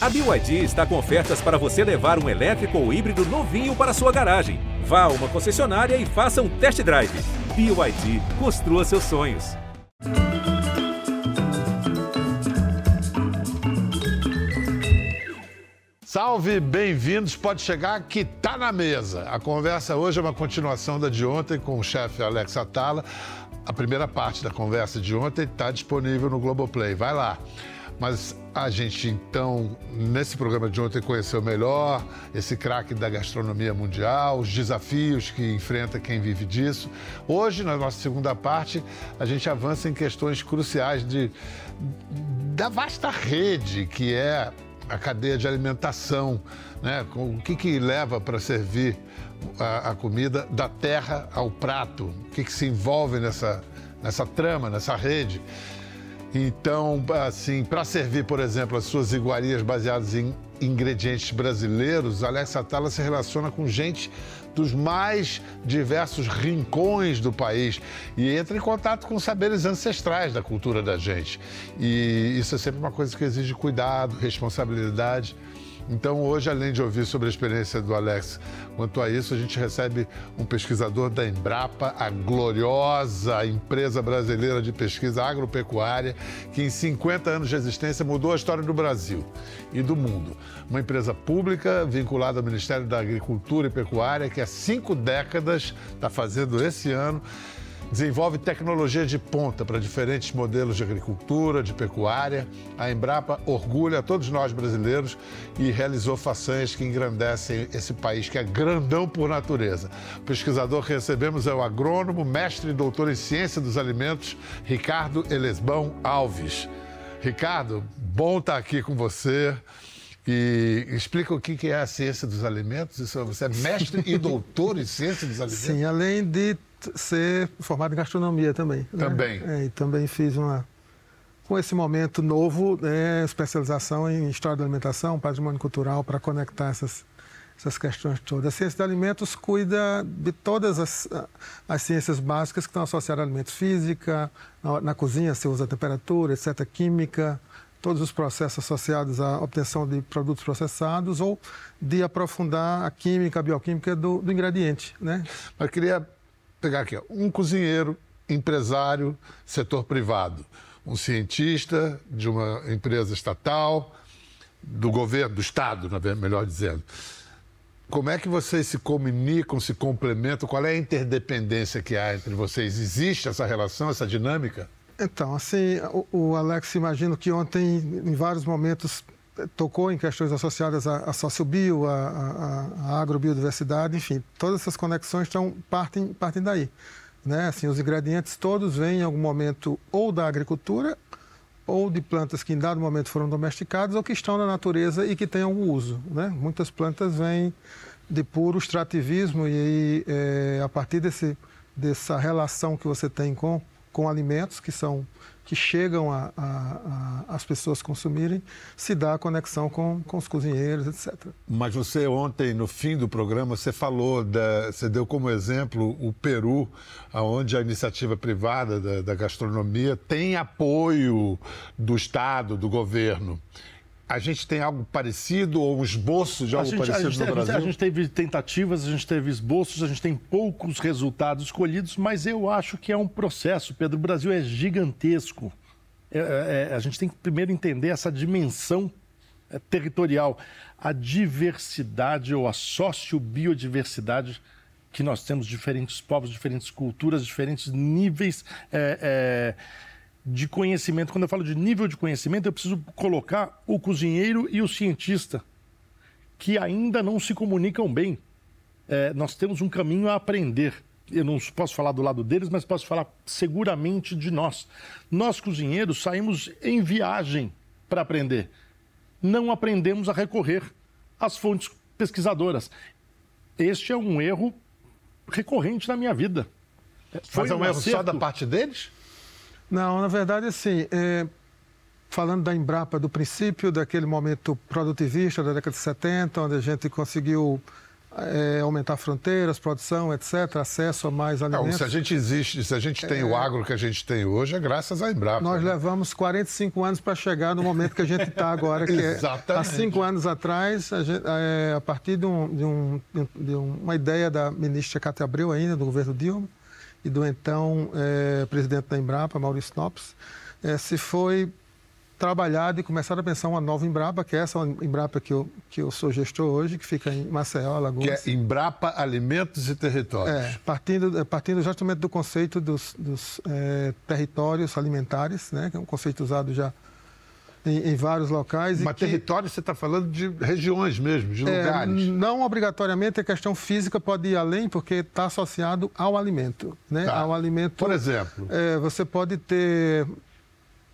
A BYD está com ofertas para você levar um elétrico ou híbrido novinho para sua garagem. Vá a uma concessionária e faça um test drive. BYD, construa seus sonhos. Salve, bem-vindos. Pode chegar que tá na mesa. A conversa hoje é uma continuação da de ontem com o chefe Alex Atala. A primeira parte da conversa de ontem está disponível no Globoplay. Vai lá. Mas a gente, então, nesse programa de ontem, conheceu melhor esse craque da gastronomia mundial, os desafios que enfrenta quem vive disso. Hoje, na nossa segunda parte, a gente avança em questões cruciais de, da vasta rede que é a cadeia de alimentação, né? o que, que leva para servir a, a, comida da terra ao prato, o que, que se envolve nessa, nessa trama, nessa rede. Então, assim, para servir, por exemplo, as suas iguarias baseadas em ingredientes brasileiros, Alex Atala se relaciona com gente dos mais diversos rincões do país e entra em contato com saberes ancestrais da cultura da gente. E isso é sempre uma coisa que exige cuidado, responsabilidade. Então, hoje, além de ouvir sobre a experiência do Alex quanto a isso, a gente recebe um pesquisador da Embrapa, a gloriosa empresa brasileira de pesquisa agropecuária, que em 50 anos de existência mudou a história do Brasil e do mundo. Uma empresa pública vinculada ao Ministério da Agricultura e Pecuária, que há cinco décadas está fazendo esse ano desenvolve tecnologia de ponta para diferentes modelos de agricultura, de pecuária. A Embrapa orgulha todos nós brasileiros e realizou façanhas que engrandecem esse país que é grandão por natureza. O pesquisador que recebemos é o agrônomo, mestre e doutor em ciência dos alimentos, Ricardo Elesbão Alves. Ricardo, bom estar aqui com você. E explica o que é a ciência dos alimentos. Você é mestre e doutor em ciência dos alimentos? Sim, além de ser formado em gastronomia também. Né? Também. Né? É, e também fiz uma. Com esse momento novo, né, especialização em história da alimentação, patrimônio cultural, para conectar essas, essas questões todas. A ciência de alimentos cuida de todas as, as ciências básicas que estão associadas a alimentos. Física, na, na cozinha se usa temperatura, etc., química, todos os processos associados à obtenção de produtos processados ou de aprofundar a química, a bioquímica do, do ingrediente. Né? Mas queria pegar aqui, um cozinheiro, empresário, setor privado, um cientista de uma empresa estatal, do governo, do Estado, melhor dizendo. Como é que vocês se comunicam, se complementam? Qual é a interdependência que há entre vocês? Existe essa relação, essa dinâmica? Então, assim, o, o Alex, imagino que ontem, em vários momentos, tocou em questões associadas à, à sociobio, à, à, à agrobiodiversidade, enfim, todas essas conexões estão, partem, partem daí. Né? Assim, os ingredientes todos vêm em algum momento ou da agricultura ou de plantas que em dado momento foram domesticadas ou que estão na natureza e que têm algum uso. Né? Muitas plantas vêm de puro extrativismo e aí, é, a partir desse, dessa relação que você tem com, com alimentos que são que chegam às pessoas consumirem, se dá a conexão com, com os cozinheiros, etc. Mas você ontem, no fim do programa, você falou, da, você deu como exemplo o Peru, onde a iniciativa privada da, da gastronomia tem apoio do Estado, do governo. A gente tem algo parecido ou um esboço de algo gente, parecido gente, no Brasil? A gente teve tentativas, a gente teve esboços, a gente tem poucos resultados escolhidos, mas eu acho que é um processo, Pedro. O Brasil é gigantesco. É, é, é a gente tem que primeiro entender essa dimensão é, territorial, a diversidade ou a sociobiodiversidade que nós temos, diferentes povos, diferentes culturas, diferentes níveis. É, é de conhecimento. Quando eu falo de nível de conhecimento, eu preciso colocar o cozinheiro e o cientista, que ainda não se comunicam bem. É, nós temos um caminho a aprender. Eu não posso falar do lado deles, mas posso falar seguramente de nós. Nós, cozinheiros, saímos em viagem para aprender. Não aprendemos a recorrer às fontes pesquisadoras. Este é um erro recorrente na minha vida. Foi mas é um, um erro acerto. só da parte deles? Não, na verdade, assim, é, falando da Embrapa, do princípio daquele momento produtivista da década de 70, onde a gente conseguiu é, aumentar fronteiras, produção, etc., acesso a mais alimentos. Não, se a gente existe, se a gente tem é... o agro que a gente tem hoje, é graças à Embrapa. Nós né? levamos 45 anos para chegar no momento que a gente está agora, que é, há cinco anos atrás, a, gente, é, a partir de, um, de, um, de, uma ideia da ministra Cátia Abreu ainda, do governo Dilma, e do então é, presidente da Embrapa, Maurício Nopes, é, se foi trabalhado e começado a pensar uma nova Embrapa, que é essa Embrapa que eu, que eu sou gestor hoje, que fica em Maceió, Alagoas. Que é Embrapa Alimentos e Territórios. É, partindo, partindo justamente do conceito dos, dos é, territórios alimentares, né, que é um conceito usado já em, em vários locais. Mas território você está falando de regiões mesmo, de é, lugares. Não obrigatoriamente a questão física pode ir além, porque está associado ao alimento. Né? Tá. Ao alimento. Por exemplo. É, você pode ter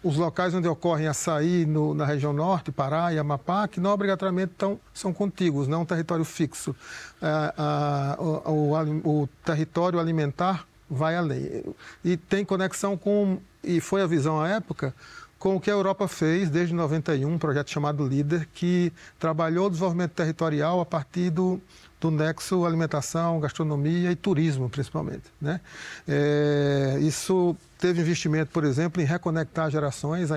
os locais onde ocorrem açaí no, na região norte, Pará e Amapá, que não obrigatoriamente tão, são contíguos, não é um território fixo. É, o, o, o, território alimentar vai além. E tem conexão com, e foi a visão à época, com o que a Europa fez desde 91, um projeto chamado LIDER, que trabalhou o desenvolvimento territorial a partir do, do nexo alimentação, gastronomia e turismo, principalmente. Né? É, isso teve investimento, por exemplo, em reconectar gerações, a,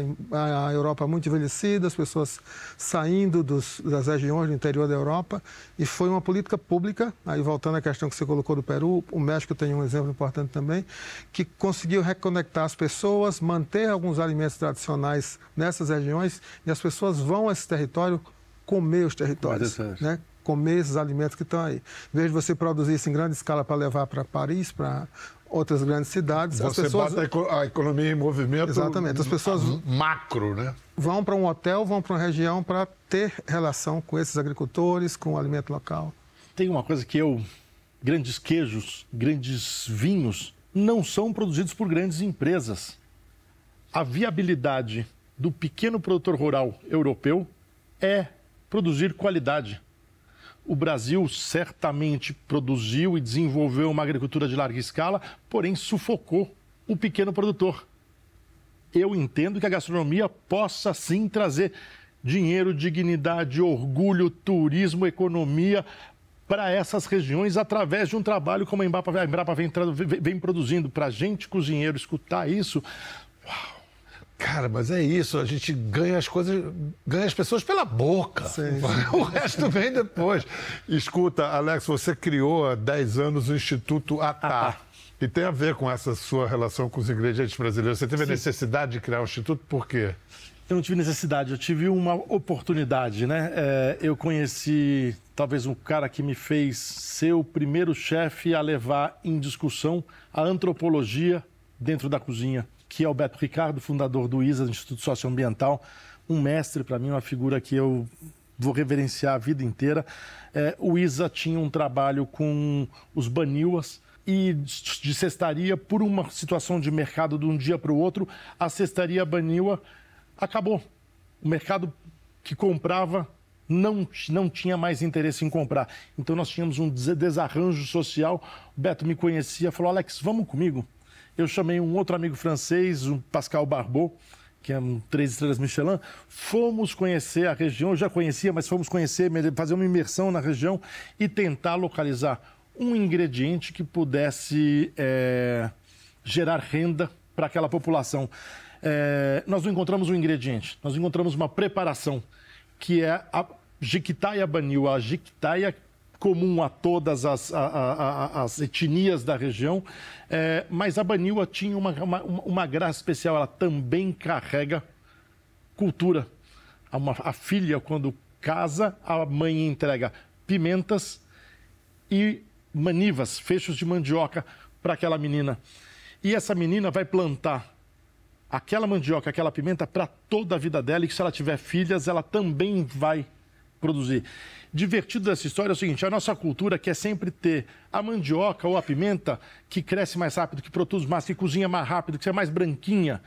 a Europa muito envelhecida, as pessoas saindo dos, das regiões do interior da Europa, e foi uma política pública, aí voltando à questão que você colocou do Peru, o México tem um exemplo importante também, que conseguiu reconectar as pessoas, manter alguns alimentos tradicionais nessas regiões, e as pessoas vão a esse território comer os territórios, né? Comer esses alimentos que estão aí. Em vez de você produzir isso em grande escala para levar para Paris, para outras grandes cidades. Você as pessoas... bota a economia em movimento. Exatamente. As pessoas macro, né? Vão para um hotel, vão para uma região para ter relação com esses agricultores, com o alimento local. Tem uma coisa que eu, grandes queijos, grandes vinhos, não são produzidos por grandes empresas. A viabilidade do pequeno produtor rural europeu é produzir qualidade o Brasil certamente produziu e desenvolveu uma agricultura de larga escala, porém sufocou o pequeno produtor. Eu entendo que a gastronomia possa sim trazer dinheiro, dignidade, orgulho, turismo, economia para essas regiões através de um trabalho como a Embrapa, a Embrapa vem, vem, produzindo. Para a gente, cozinheiro, escutar isso, uau, Cara, mas é isso, a gente ganha as coisas, ganha as pessoas pela boca. Sim. O resto vem depois. Escuta, Alex, você criou há 10 anos o Instituto ATA. E tem a ver com essa sua relação com os ingredientes brasileiros. Você teve Sim. a necessidade de criar um instituto por quê? Eu não tive necessidade, eu tive uma oportunidade, né? É, eu conheci talvez um cara que me fez ser o primeiro chefe a levar em discussão a antropologia dentro da cozinha que é o Beto Ricardo, fundador do ISA, Instituto Socioambiental, um mestre para mim, uma figura que eu vou reverenciar a vida inteira. É, o ISA tinha um trabalho com os baniuas e de cestaria, por uma situação de mercado de um dia para o outro, a cestaria baniua acabou. O mercado que comprava não, não tinha mais interesse em comprar. Então nós tínhamos um desarranjo social. O Beto me conhecia, falou: Alex, vamos comigo eu chamei um outro amigo francês, o Pascal Barbot, que é um três estrelas Michelin, fomos conhecer a região, eu já conhecia, mas fomos conhecer, fazer uma imersão na região e tentar localizar um ingrediente que pudesse é, gerar renda para aquela população. É, nós não encontramos um ingrediente, nós encontramos uma preparação, que é a jiquitaia banil, a jiquitaia comum a todas as, a, a, as etnias da região, é, mas a Baniwa tinha uma, uma, uma, graça especial, ela também carrega cultura. Uma, a filha, quando casa, a mãe entrega pimentas e manivas, fechos de mandioca para aquela menina. E essa menina vai plantar aquela mandioca, aquela pimenta para toda a vida dela e se ela tiver filhas, ela também vai produzir divertido dessa história é o seguinte: a nossa cultura quer sempre ter a mandioca ou a pimenta que cresce mais rápido, que produz mais, que cozinha mais rápido, que é mais branquinha.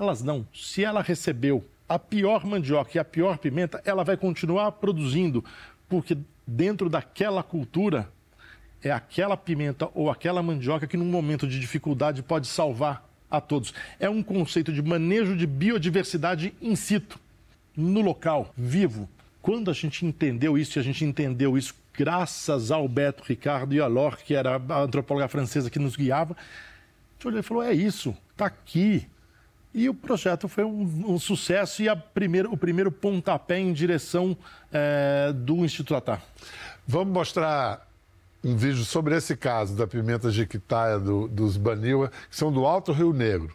Elas não. Se ela recebeu a pior mandioca e a pior pimenta, ela vai continuar produzindo, porque dentro daquela cultura é aquela pimenta ou aquela mandioca que num momento de dificuldade pode salvar a todos. É um conceito de manejo de biodiversidade in situ, no local, vivo. Quando a gente entendeu isso e a gente entendeu isso graças ao Beto Ricardo e a Lor, que era a antropóloga francesa que nos guiava. A gente olhou e falou: é isso, está aqui. E o projeto foi um, um sucesso e a primeiro, o primeiro pontapé em direção é, do Instituto Atar. Vamos mostrar um vídeo sobre esse caso da pimenta jiquitaia do, dos Baniwa, que são do Alto Rio Negro.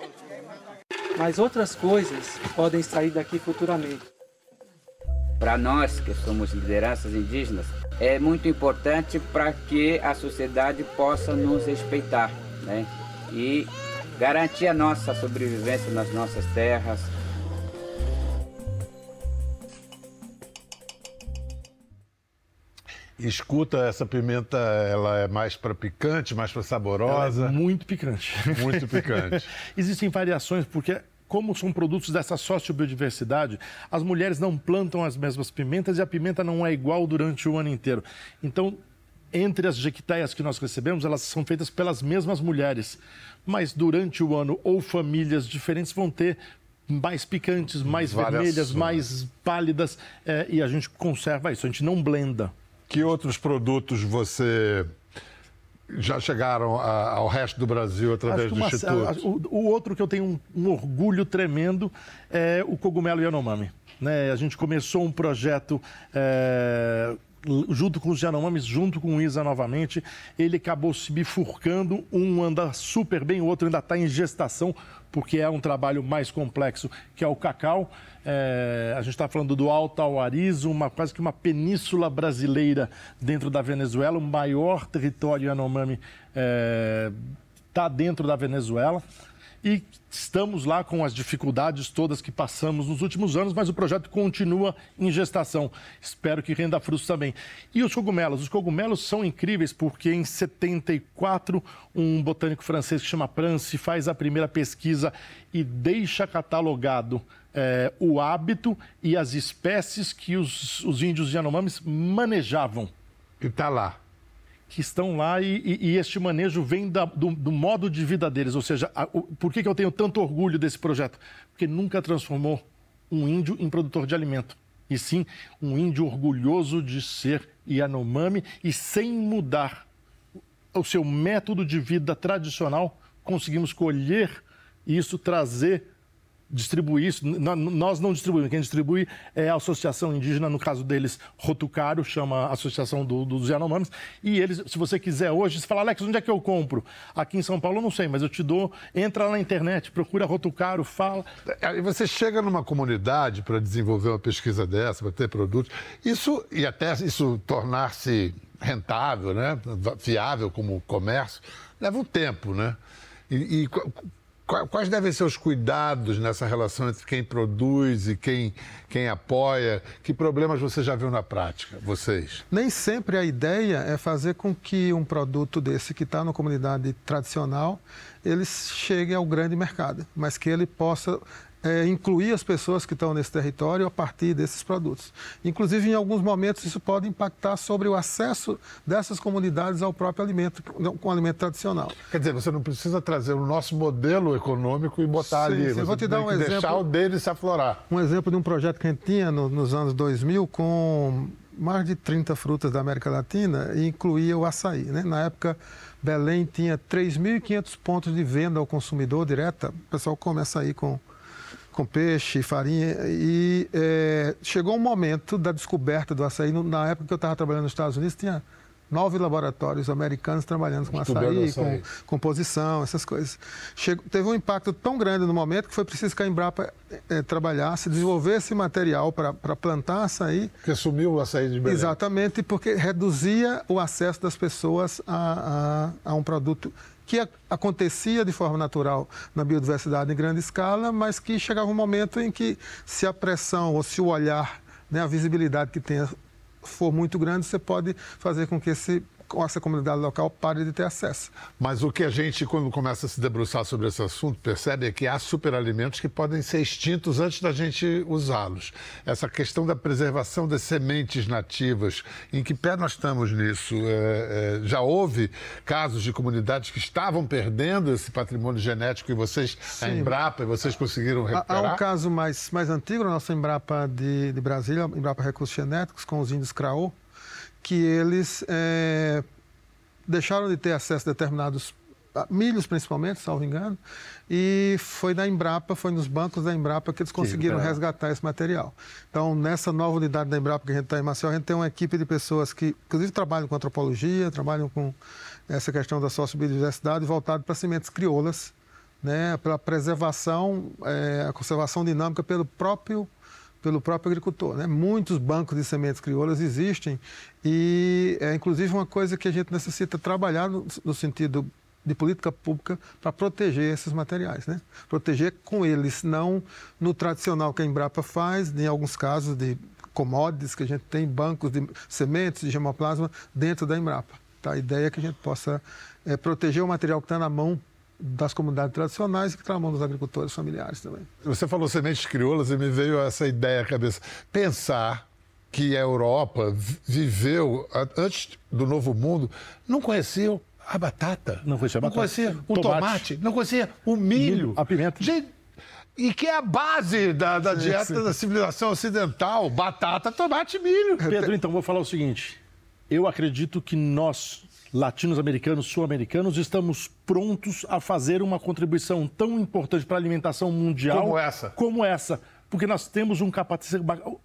mas outras coisas podem sair daqui futuramente. Para nós que somos lideranças indígenas, é muito importante para que a sociedade possa nos respeitar né? e garantir a nossa sobrevivência nas nossas terras, escuta essa pimenta, ela é mais para picante, mais para saborosa? Ela é muito picante. Muito picante. Existem variações porque como são produtos dessa sociobiodiversidade, as mulheres não plantam as mesmas pimentas e a pimenta não é igual durante o ano inteiro. Então, entre as jequitaias que nós recebemos, elas são feitas pelas mesmas mulheres. Mas durante o ano, ou famílias diferentes vão ter mais picantes, mais vermelhas, mais pálidas, é, e a gente conserva isso, a gente não blenda. Que outros produtos você já chegaram a, ao resto do Brasil através do Instituto? O, o, outro que eu tenho um, um, orgulho tremendo é o cogumelo Yanomami. Né? A gente começou um projeto é, junto com os Yanomamis, junto com o Isa novamente. Ele acabou se bifurcando, um anda super bem, o outro ainda está em gestação, porque é um trabalho mais complexo, que é o cacau. É, a gente está falando do Alto Auarizo, uma, quase que uma península brasileira dentro da Venezuela, o maior território Yanomami está é, tá dentro da Venezuela. E estamos lá com as dificuldades todas que passamos nos últimos anos, mas o projeto continua em gestação. Espero que renda frutos também. E os cogumelos? Os cogumelos são incríveis porque em 74, um botânico francês que chama Prance faz a primeira pesquisa e deixa catalogado é, o hábito e as espécies que os, os índios Yanomamis manejavam. E está lá. Que estão lá e, e, e este manejo vem da, do, do, modo de vida deles. Ou seja, a, o, por que, que eu tenho tanto orgulho desse projeto? Porque nunca transformou um índio em produtor de alimento. E sim, um índio orgulhoso de ser Yanomami e sem mudar o seu método de vida tradicional, conseguimos colher isso, trazer distribuir isso. Nós não distribuímos, quem distribui é a Associação Indígena, no caso deles, Rotucaro, chama Associação do, dos Yanomamis. E eles, se você quiser hoje, você fala, Alex, onde é que eu compro? Aqui em São Paulo eu não sei, mas eu te dou, entra na internet, procura Rotucaro, fala. E você chega numa comunidade para desenvolver uma pesquisa dessa, para ter produtos, isso, e até isso tornar-se rentável, né? viável como comércio, leva um tempo, né? E, e Quais devem ser os cuidados nessa relação entre quem produz e quem, quem apoia? Que problemas você já viu na prática, vocês? Nem sempre a ideia é fazer com que um produto desse que está na comunidade tradicional, ele chegue ao grande mercado, mas que ele possa é, incluir as pessoas que estão nesse território a partir desses produtos. Inclusive, em alguns momentos, isso pode impactar sobre o acesso dessas comunidades ao próprio alimento, com alimento tradicional. Quer dizer, você não precisa trazer o nosso modelo econômico e botar sim, ali. Sim. Você vou te dar um exemplo. Deixar o dele se aflorar. Um exemplo de um projeto que a gente tinha no, nos anos 2000 com mais de 30 frutas da América Latina e incluía o açaí. Né? Na época, Belém tinha 3.500 pontos de venda ao consumidor direta. O pessoal come açaí com com peixe, farinha. E é, chegou um momento da descoberta do açaí. Na época que eu estava trabalhando nos Estados Unidos, tinha nove laboratórios americanos trabalhando com açaí, açaí, com composição, essas coisas. Chegou, teve um impacto tão grande no momento que foi preciso que a Embrapa é, trabalhasse, desenvolver esse material para plantar açaí. Que sumiu o açaí de Belém. Exatamente, porque reduzia o acesso das pessoas a, a, a um produto que acontecia de forma natural na biodiversidade em grande escala, mas que chegava um momento em que, se a pressão ou se o olhar né, a visibilidade que tenha for muito grande, você pode fazer com que esse essa comunidade local pare de ter acesso. Mas o que a gente, quando começa a se debruçar sobre esse assunto, percebe é que há superalimentos que podem ser extintos antes da gente usá-los. Essa questão da preservação das sementes nativas, em que pé nós estamos nisso? É, é, já houve casos de comunidades que estavam perdendo esse patrimônio genético e vocês, Sim. a Embrapa, e vocês conseguiram recuperar? Há um caso mais, mais antigo, a nossa Embrapa de, de Brasília, Embrapa Recursos Genéticos, com os índios Craô, que eles é, deixaram de ter acesso a determinados milhos principalmente, salvo engano, e foi na Embrapa, foi nos bancos da Embrapa que eles conseguiram Sim, resgatar esse material. Então, nessa nova unidade da Embrapa que a gente está em Maceió, a gente tem uma equipe de pessoas que, inclusive, trabalham com antropologia, trabalham com essa questão da sociobiodiversidade, voltado para sementes crioulas, né, pela preservação, é, a conservação dinâmica pelo próprio pelo próprio agricultor. Né? Muitos bancos de sementes crioulas existem e é inclusive uma coisa que a gente necessita trabalhar no, no sentido de política pública para proteger esses materiais, né? Proteger com eles, não no tradicional que a Embrapa faz, em alguns casos de commodities que a gente tem bancos de sementes de gemoplasma dentro da Embrapa. Tá? A ideia é que a gente possa é, proteger o material que está na mão das comunidades tradicionais e que está na mão dos agricultores familiares também. Você falou sementes crioulas e me veio essa ideia à cabeça. Pensar que a Europa viveu, antes do Novo Mundo, não conhecia a batata. Não conhecia a batata. Não conhecia o tomate. tomate não conhecia o milho. milho a pimenta. Gente, e que é a base da, da sim, dieta sim. da civilização ocidental: batata, tomate e milho. Pedro, então, vou falar o seguinte. Eu acredito que nós, latinos-americanos, sul-americanos, estamos prontos a fazer uma contribuição tão importante para a alimentação mundial como essa. Como essa. Porque nós temos um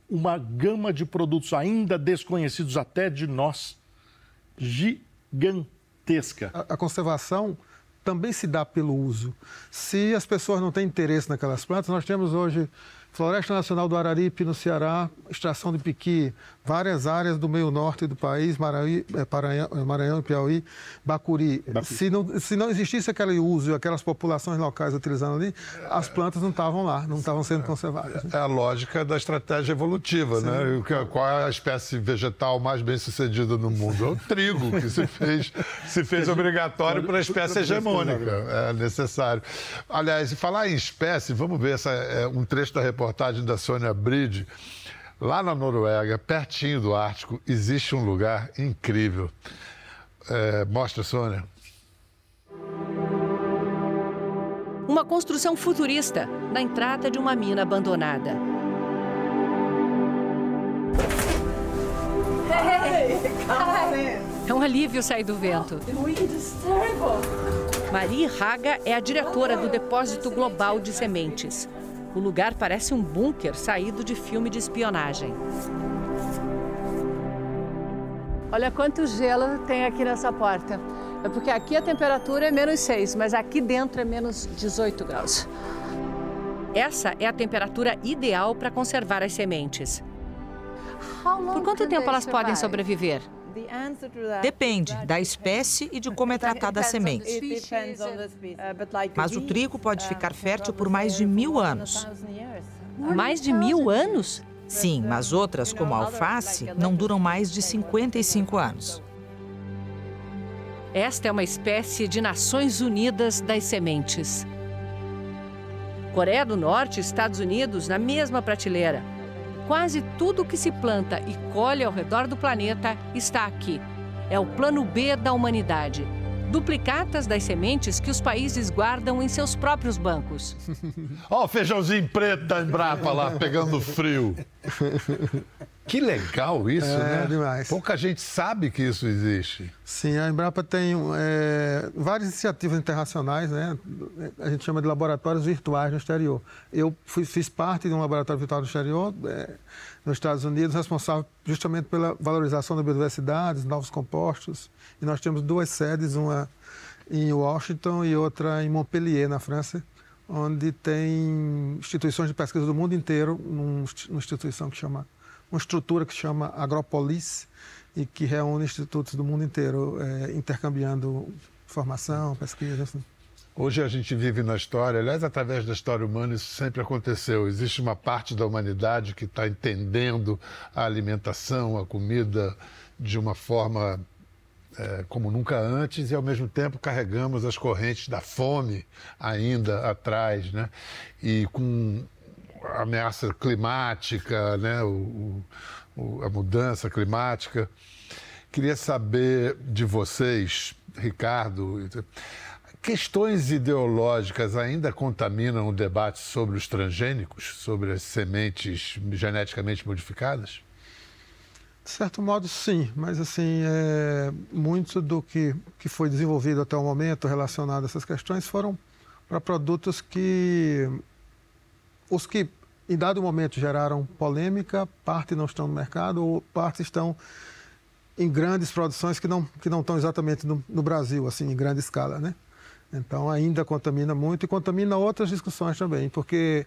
uma gama de produtos ainda desconhecidos até de nós, gigantesca. A, a conservação também se dá pelo uso. Se as pessoas não têm interesse naquelas plantas, nós temos hoje Floresta Nacional do Araripe, no Ceará, extração de piqui, várias áreas do meio norte do país, Maranhão, é, Maranhão e Piauí, Bacuri. Se, não, se não existisse aquele uso e aquelas populações locais utilizando ali, as plantas não estavam lá, não estavam sendo conservadas. É a lógica da estratégia evolutiva, Sim. né? Qual é a espécie vegetal mais bem sucedida no mundo? É o trigo, que se fez, se fez obrigatório para a espécie hegemônica. É necessário. Aliás, falar em espécie, vamos ver essa, é, um trecho da reportagem reportagem da Sônia Bride. Lá na Noruega, pertinho do Ártico, existe um lugar incrível. É, mostra, Sônia. Uma construção futurista na entrada de uma mina abandonada. É um alívio sair do vento. Marie Raga é a diretora do Depósito Global de Sementes. O lugar parece um bunker saído de filme de espionagem. Olha quanto gelo tem aqui nessa porta. É porque aqui a temperatura é menos 6, mas aqui dentro é menos 18 graus. Essa é a temperatura ideal para conservar as sementes. Por quanto tempo elas podem sobreviver? Depende da espécie e de como é tratada a semente. Mas o trigo pode ficar fértil por mais de mil anos. Mais de mil anos? Sim, mas outras, como a alface, não duram mais de 55 anos. Esta é uma espécie de Nações Unidas das sementes. Coreia do Norte e Estados Unidos na mesma prateleira. Quase tudo que se planta e colhe ao redor do planeta está aqui. É o plano B da humanidade. Duplicatas das sementes que os países guardam em seus próprios bancos. Ó, o feijãozinho preto da Embrapa lá, pegando frio. Que legal isso, é, né? demais. Pouca gente sabe que isso existe. Sim, a Embrapa tem é, várias iniciativas internacionais, né? A gente chama de laboratórios virtuais no exterior. Eu fui, fiz parte de um laboratório virtual no exterior, é, nos Estados Unidos, responsável justamente pela valorização da biodiversidade, novos compostos. E nós temos duas sedes, uma em Washington e outra em Montpellier, na França, onde tem instituições de pesquisa do mundo inteiro, numa instituição que chama uma estrutura que se chama Agropolis e que reúne institutos do mundo inteiro, é, intercambiando informação, pesquisa. Assim. Hoje a gente vive na história, aliás, através da história humana, isso sempre aconteceu. Existe uma parte da humanidade que está entendendo a alimentação, a comida de uma forma é, como nunca antes e, ao mesmo tempo, carregamos as correntes da fome ainda atrás, né? E com ameaça climática, né? O, o, a mudança climática. Queria saber de vocês, Ricardo Questões ideológicas ainda contaminam o debate sobre os transgênicos, sobre as sementes geneticamente modificadas? De certo modo, sim, mas assim, é, muito do que, que foi desenvolvido até o momento relacionado a essas questões foram para produtos que os que em dado momento geraram polêmica, parte não estão no mercado ou parte estão em grandes produções que não, que não estão exatamente no, no Brasil, assim, em grande escala, né? Então ainda contamina muito e contamina outras discussões também, porque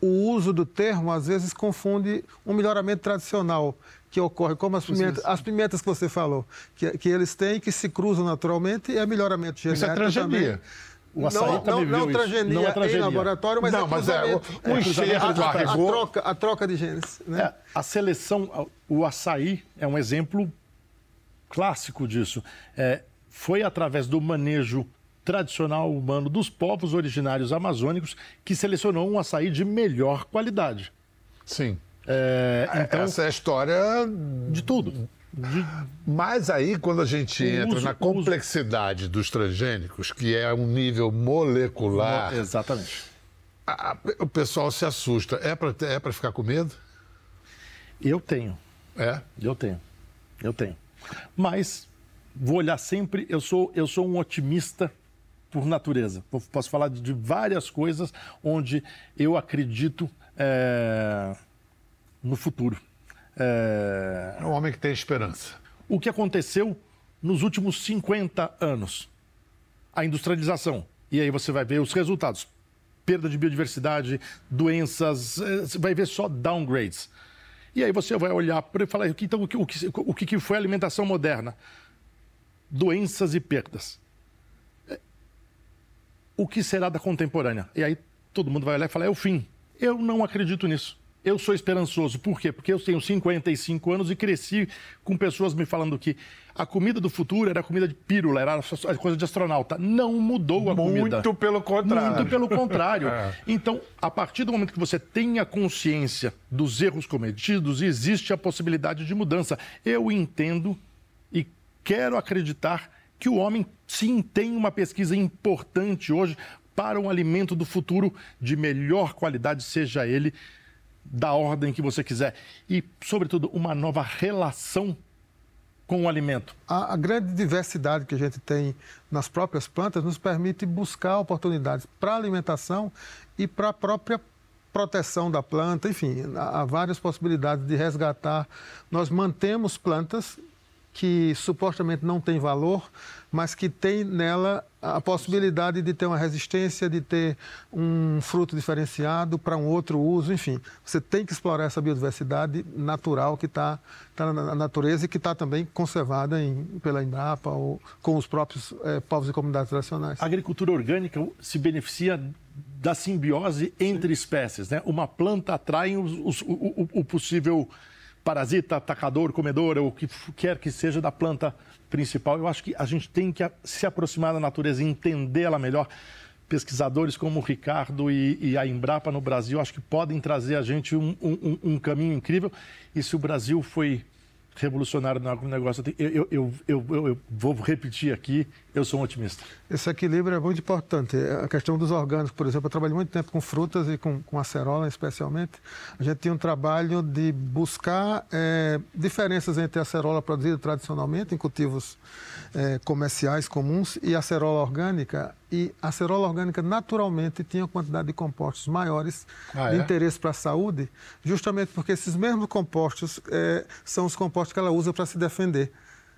o uso do termo às vezes confunde um melhoramento tradicional que ocorre, como as pimentas, as pimentas que você falou, que, que eles têm, que se cruzam naturalmente, e é melhoramento genético Isso é transgenia. também. O açaí não, também não, não, transgenia não é transgenia em laboratório, mas não, é mas é o, o enxerto, a, a, a, troca, a troca de genes. Né? É, a seleção, o açaí é um exemplo clássico disso. É, foi através do manejo tradicional humano dos povos originários amazônicos que selecionou um açaí de melhor qualidade. Sim. É, então, Essa é a história de tudo. Mas aí, quando a gente entra uso, na complexidade uso... dos transgênicos, que é um nível molecular. Mo... Exatamente. A, o pessoal se assusta. É para é ficar com medo? Eu tenho. É? Eu tenho. Eu tenho. Mas vou olhar sempre. Eu sou, eu sou um otimista por natureza. Posso falar de várias coisas onde eu acredito é, no futuro. É... é um homem que tem esperança. O que aconteceu nos últimos 50 anos? A industrialização. E aí você vai ver os resultados. Perda de biodiversidade, doenças, é, você vai ver só downgrades. E aí você vai olhar para e falar, então, o que, o que foi a alimentação moderna? Doenças e perdas o que será da contemporânea? E aí todo mundo vai olhar e falar, é o fim. Eu não acredito nisso. Eu sou esperançoso. Por quê? Porque eu tenho 55 anos e cresci com pessoas me falando que a comida do futuro era comida de pílula, era coisa de astronauta. Não mudou a Muito comida. Muito pelo contrário. Muito pelo contrário. é. Então, a partir do momento que você tenha consciência dos erros cometidos, existe a possibilidade de mudança. Eu entendo e quero acreditar que o homem sim tem uma pesquisa importante hoje para um alimento do futuro de melhor qualidade, seja ele da ordem que você quiser. E, sobretudo, uma nova relação com o alimento. A, a, grande diversidade que a gente tem nas próprias plantas nos permite buscar oportunidades para alimentação e para a própria proteção da planta, enfim, há, há várias possibilidades de resgatar. Nós mantemos plantas que supostamente não tem valor, mas que tem nela a possibilidade de ter uma resistência, de ter um fruto diferenciado para um outro uso, enfim. Você tem que explorar essa biodiversidade natural que está tá na natureza e que está também conservada em, pela Embrapa ou com os próprios é, povos e comunidades tradicionais. A agricultura orgânica se beneficia da simbiose entre Sim. espécies, né? Uma planta atrai os, os, o, o possível parasita, atacador, comedor, ou o que quer que seja da planta principal. Eu acho que a gente tem que se aproximar da natureza e entender ela melhor. Pesquisadores como o Ricardo e, e a Embrapa no Brasil, acho que podem trazer a gente um, um, um caminho incrível. E se o Brasil foi revolucionário no agronegócio. Eu, eu, eu, eu, vou repetir aqui, eu sou um otimista. Esse equilíbrio é muito importante. A questão dos orgânicos, por exemplo, eu trabalhei muito tempo com frutas e com, com acerola, especialmente. A gente tinha um trabalho de buscar é, diferenças entre a acerola produzida tradicionalmente em cultivos é, comerciais comuns e a acerola orgânica. E a acerola orgânica naturalmente tinha uma quantidade de compostos maiores ah, de é? interesse para a saúde, justamente porque esses mesmos compostos é, são os compostos que ela usa para se defender.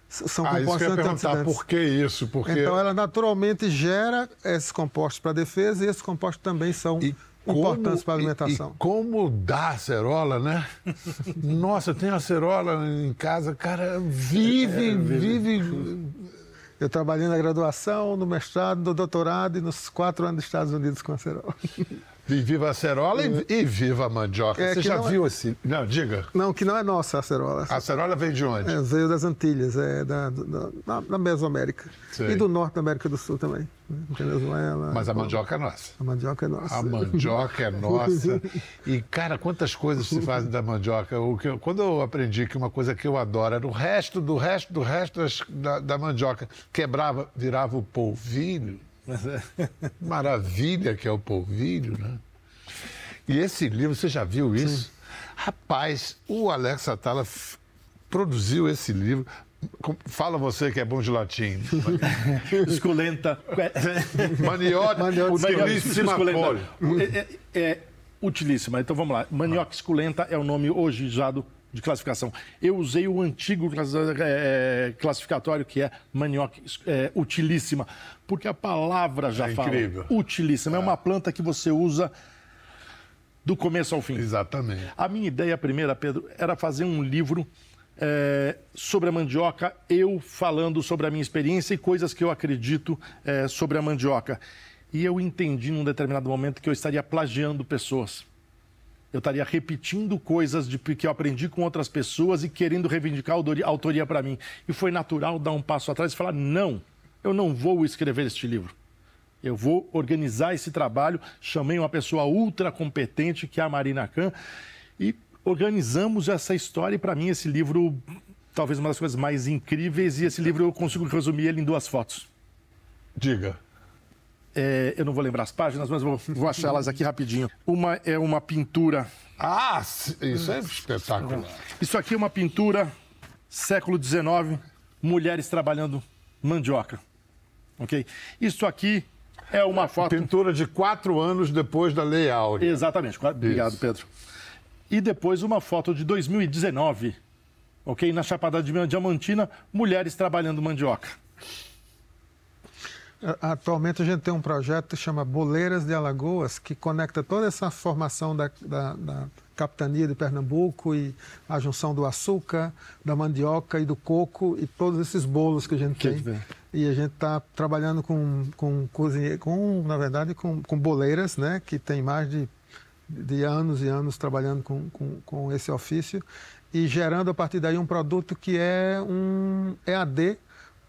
São ah, compostos isso perguntar, por que isso? Porque... Então ela naturalmente gera esses compostos para a defesa e esses compostos também são e importantes para a alimentação. E, e como dá acerola, né? Nossa, tem acerola em casa, cara, vive, é, vive Eu trabalhei na graduação, no mestrado, no doutorado e nos quatro anos dos Estados Unidos com acerola. E viva a acerola e, e viva a mandioca. É, Você já viu é... esse? Não, diga. Não, que não é nossa a acerola. A acerola vem de onde? É, veio das Antilhas, é da, da, da Mesoamérica. Sei. E do norte da América do Sul também. Né? Venezuela. Mas a mandioca é nossa. A mandioca é nossa. A mandioca é nossa. E, cara, quantas coisas se fazem da mandioca. O que quando eu aprendi que uma coisa que eu adoro era o resto, do resto, do resto da, da mandioca quebrava, virava o polvilho. É. Maravilha que é o polvilho, né? E esse livro, você já viu isso? Sim. Rapaz, o Alex Atala produziu esse livro. Fala você que é bom de latim. Esculenta. Maniote, utilíssima é, é, é, utilíssima. Então vamos lá. Manioca esculenta é o nome hoje usado de classificação. Eu usei o antigo é, classificatório, que é manioca é, utilíssima, porque a palavra já é fala. Incrível. Utilíssima. É. é uma planta que você usa do começo ao fim. Exatamente. A minha ideia primeira, Pedro, era fazer um livro é, sobre a mandioca, eu falando sobre a minha experiência e coisas que eu acredito é, sobre a mandioca. E eu entendi num determinado momento que eu estaria plagiando pessoas eu estaria repetindo coisas de, que eu aprendi com outras pessoas e querendo reivindicar a autoria para mim. E foi natural dar um passo atrás e falar: não, eu não vou escrever este livro. Eu vou organizar esse trabalho. Chamei uma pessoa ultra competente, que é a Marina Khan, e organizamos essa história. E para mim, esse livro, talvez uma das coisas mais incríveis, e esse livro eu consigo resumir ele em duas fotos. Diga. É, eu não vou lembrar as páginas, mas vou, vou achar elas aqui rapidinho. Uma é uma pintura. Ah, isso é espetacular. Isso aqui é uma pintura século XIX, mulheres trabalhando mandioca. Ok? Isso aqui é uma foto. Pintura de quatro anos depois da Lei Áurea. Exatamente. Obrigado, Isso. Pedro. E depois uma foto de 2019, ok? Na Chapada Diamantina, mulheres trabalhando mandioca. Atualmente a gente tem um projeto que chama Boleiras de Alagoas, que conecta toda essa formação da, da, da, capitania de Pernambuco e a junção do açúcar, da mandioca e do coco e todos esses bolos que a gente que tem. E a gente está trabalhando com, com, com, na verdade, com, com boleiras, né, que tem mais de, de anos e anos trabalhando com, com, com esse ofício e gerando a partir daí um produto que é um EAD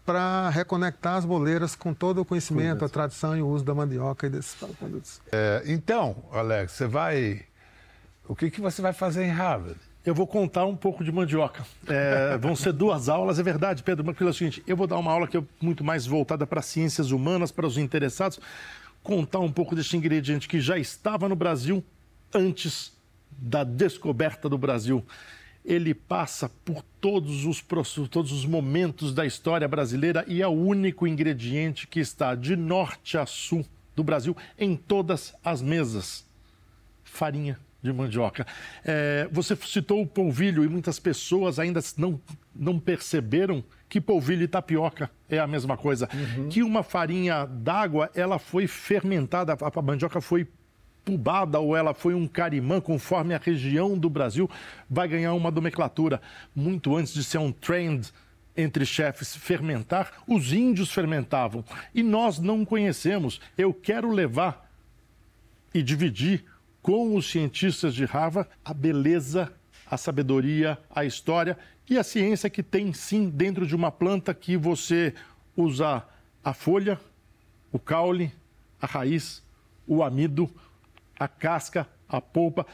para reconectar as boleiras com todo o conhecimento, a tradição e o uso da mandioca e desses produtos. É, então, Alex, você vai. O que, que você vai fazer em Harvard? Eu vou contar um pouco de mandioca. É, vão ser duas aulas, é verdade, Pedro, mas pelo seguinte, eu vou dar uma aula que é muito mais voltada para ciências humanas, para os interessados, contar um pouco deste ingrediente que já estava no Brasil antes da descoberta do Brasil ele passa por todos os, todos os momentos da história brasileira e é o único ingrediente que está de norte a sul do Brasil em todas as mesas. Farinha de mandioca. É, você citou o polvilho e muitas pessoas ainda não, não perceberam que polvilho e tapioca é a mesma coisa. Uhum. Que uma farinha d'água, ela foi fermentada, a mandioca foi pubada ou ela foi um carimã, conforme a região do Brasil, vai ganhar uma nomenclatura. Muito antes de ser um trend entre chefes fermentar, os índios fermentavam. E nós não conhecemos. Eu quero levar e dividir com os cientistas de Harvard a beleza, a sabedoria, a história e a ciência que tem sim dentro de uma planta que você usa a folha, o caule, a raiz, o amido, a casca, a polpa,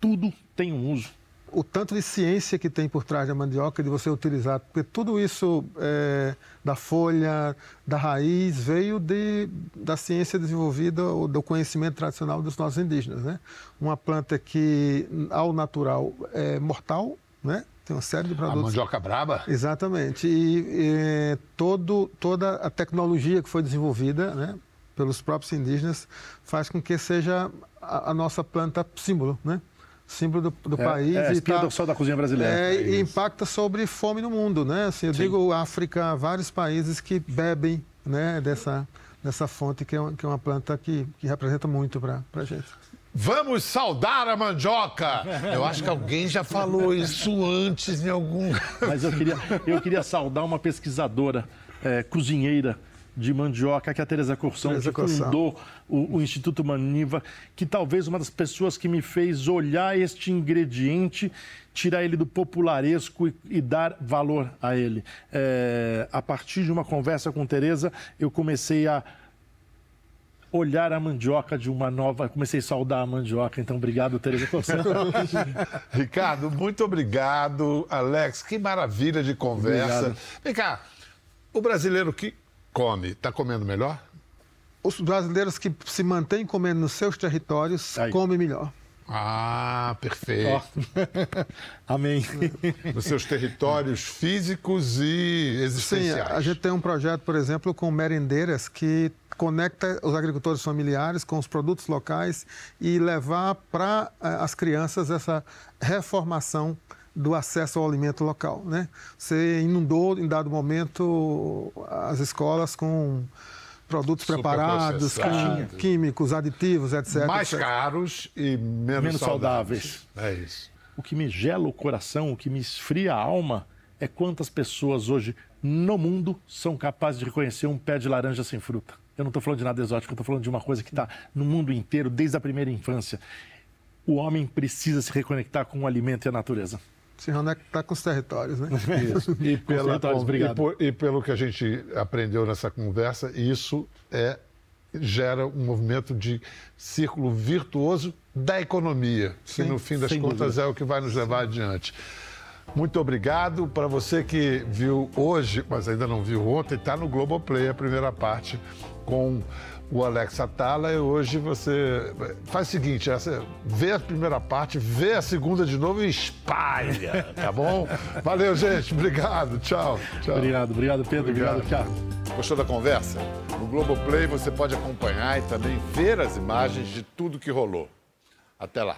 tudo tem um uso. O tanto de ciência que tem por trás da mandioca, de você utilizar, porque tudo isso é, da folha, da raiz, veio de, da ciência desenvolvida ou do conhecimento tradicional dos nossos indígenas. Né? Uma planta que, ao natural, é mortal, né? tem uma série de produtos. A mandioca braba? Exatamente. E, e todo, toda a tecnologia que foi desenvolvida né, pelos próprios indígenas faz com que seja a, a nossa planta símbolo, né? símbolo do, do é, país. É, e tá, só da cozinha brasileira. É, é e impacta sobre fome no mundo, né? Assim, eu Sim. digo África, vários países que bebem né, dessa, dessa fonte, que é, uma, que é uma planta que, que representa muito para a gente. Vamos saudar a mandioca! Eu acho que alguém já falou isso antes em algum. Mas eu queria, eu queria saudar uma pesquisadora é, cozinheira de mandioca que a Teresa Corsão Tereza que fundou o, o, Instituto Maniva, que talvez uma das pessoas que me fez olhar este ingrediente, tirar ele do popularesco e, e dar valor a ele. É, a partir de uma conversa com Teresa, eu comecei a olhar a mandioca de uma nova. Comecei a saudar a mandioca, então obrigado, Tereza Corsão. Ricardo, muito obrigado. Alex, que maravilha de conversa. Obrigado. Vem cá, o brasileiro que come, está comendo melhor? Os brasileiros que se mantêm comendo nos seus territórios Aí. comem melhor. Ah, perfeito. Oh. Amém. Nos seus territórios físicos e existenciais. Sim, a gente tem um projeto, por exemplo, com merendeiras que conecta os agricultores familiares com os produtos locais e levar para eh, as crianças essa reformação do acesso ao alimento local. Né? Você inundou, em dado momento, as escolas com produtos preparados, químicos, aditivos, etc. Mais etc. caros e menos, menos saudáveis. saudáveis. É isso. O que me gela o coração, o que me esfria a alma, é quantas pessoas hoje no mundo são capazes de reconhecer um pé de laranja sem fruta. Eu não estou falando de nada exótico, eu estou falando de uma coisa que está no mundo inteiro, desde a primeira infância. O homem precisa se reconectar com o alimento e a natureza se reconectar com os territórios, né? Isso. E, pela, e, por, e, pelo que a gente aprendeu nessa conversa, isso é gera um movimento de círculo virtuoso da economia, Sim, que no fim das contas dúvida. é o que vai nos levar adiante. Muito obrigado para você que viu hoje, mas ainda não viu ontem, está no Globoplay a primeira parte com o Alex Atala e hoje você faz o seguinte, essa, vê a primeira parte, vê a segunda de novo e espalha, tá bom? Valeu, gente. Obrigado. Tchau. tchau. Obrigado, obrigado, Pedro. Obrigado, obrigado tchau. Gostou da conversa? No Globoplay você pode acompanhar e também ver as imagens de tudo que rolou. Até lá.